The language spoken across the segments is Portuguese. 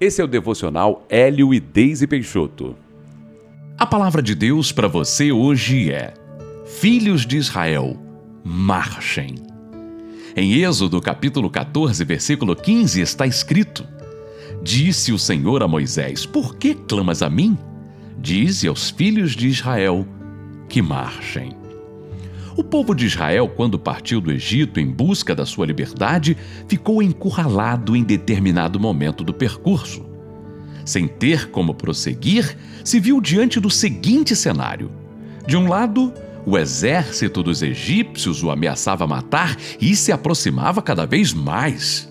Esse é o devocional Hélio e Deise Peixoto. A palavra de Deus para você hoje é: Filhos de Israel, marchem. Em Êxodo capítulo 14, versículo 15 está escrito: Disse o Senhor a Moisés: Por que clamas a mim? Dize aos filhos de Israel que marchem. O povo de Israel, quando partiu do Egito em busca da sua liberdade, ficou encurralado em determinado momento do percurso. Sem ter como prosseguir, se viu diante do seguinte cenário: de um lado, o exército dos egípcios o ameaçava matar e se aproximava cada vez mais.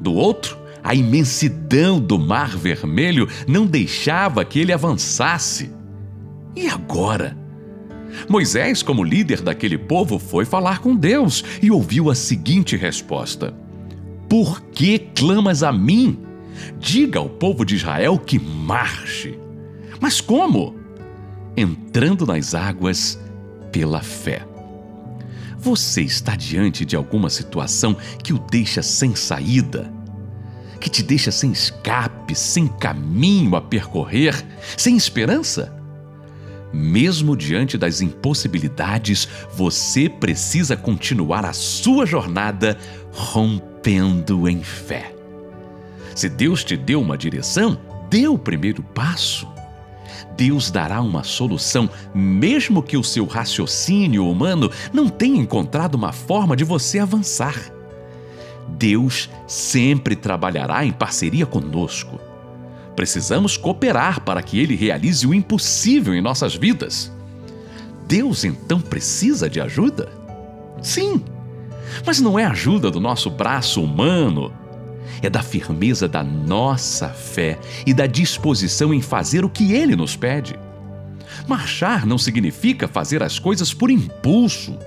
Do outro, a imensidão do Mar Vermelho não deixava que ele avançasse. E agora? Moisés, como líder daquele povo, foi falar com Deus e ouviu a seguinte resposta: Por que clamas a mim? Diga ao povo de Israel que marche. Mas como? Entrando nas águas pela fé. Você está diante de alguma situação que o deixa sem saída, que te deixa sem escape, sem caminho a percorrer, sem esperança? Mesmo diante das impossibilidades, você precisa continuar a sua jornada rompendo em fé. Se Deus te deu uma direção, dê o primeiro passo. Deus dará uma solução, mesmo que o seu raciocínio humano não tenha encontrado uma forma de você avançar. Deus sempre trabalhará em parceria conosco. Precisamos cooperar para que Ele realize o impossível em nossas vidas. Deus então precisa de ajuda? Sim, mas não é ajuda do nosso braço humano, é da firmeza da nossa fé e da disposição em fazer o que Ele nos pede. Marchar não significa fazer as coisas por impulso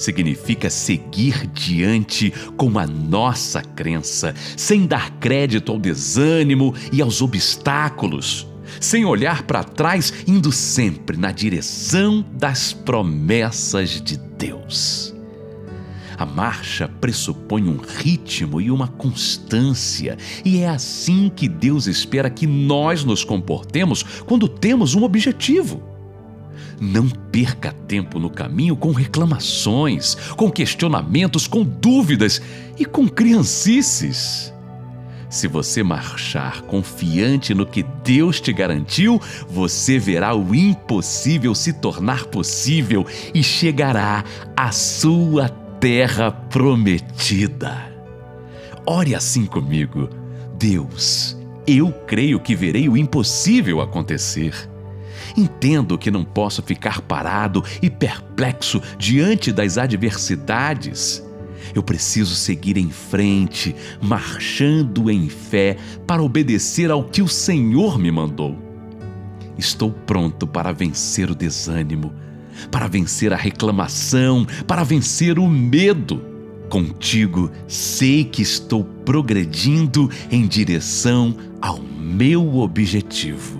significa seguir diante com a nossa crença, sem dar crédito ao desânimo e aos obstáculos, sem olhar para trás, indo sempre na direção das promessas de Deus. A marcha pressupõe um ritmo e uma constância, e é assim que Deus espera que nós nos comportemos quando temos um objetivo. Não perca tempo no caminho com reclamações, com questionamentos, com dúvidas e com criancices. Se você marchar confiante no que Deus te garantiu, você verá o impossível se tornar possível e chegará à sua terra prometida. Ore assim comigo. Deus, eu creio que verei o impossível acontecer. Entendo que não posso ficar parado e perplexo diante das adversidades. Eu preciso seguir em frente, marchando em fé para obedecer ao que o Senhor me mandou. Estou pronto para vencer o desânimo, para vencer a reclamação, para vencer o medo. Contigo sei que estou progredindo em direção ao meu objetivo.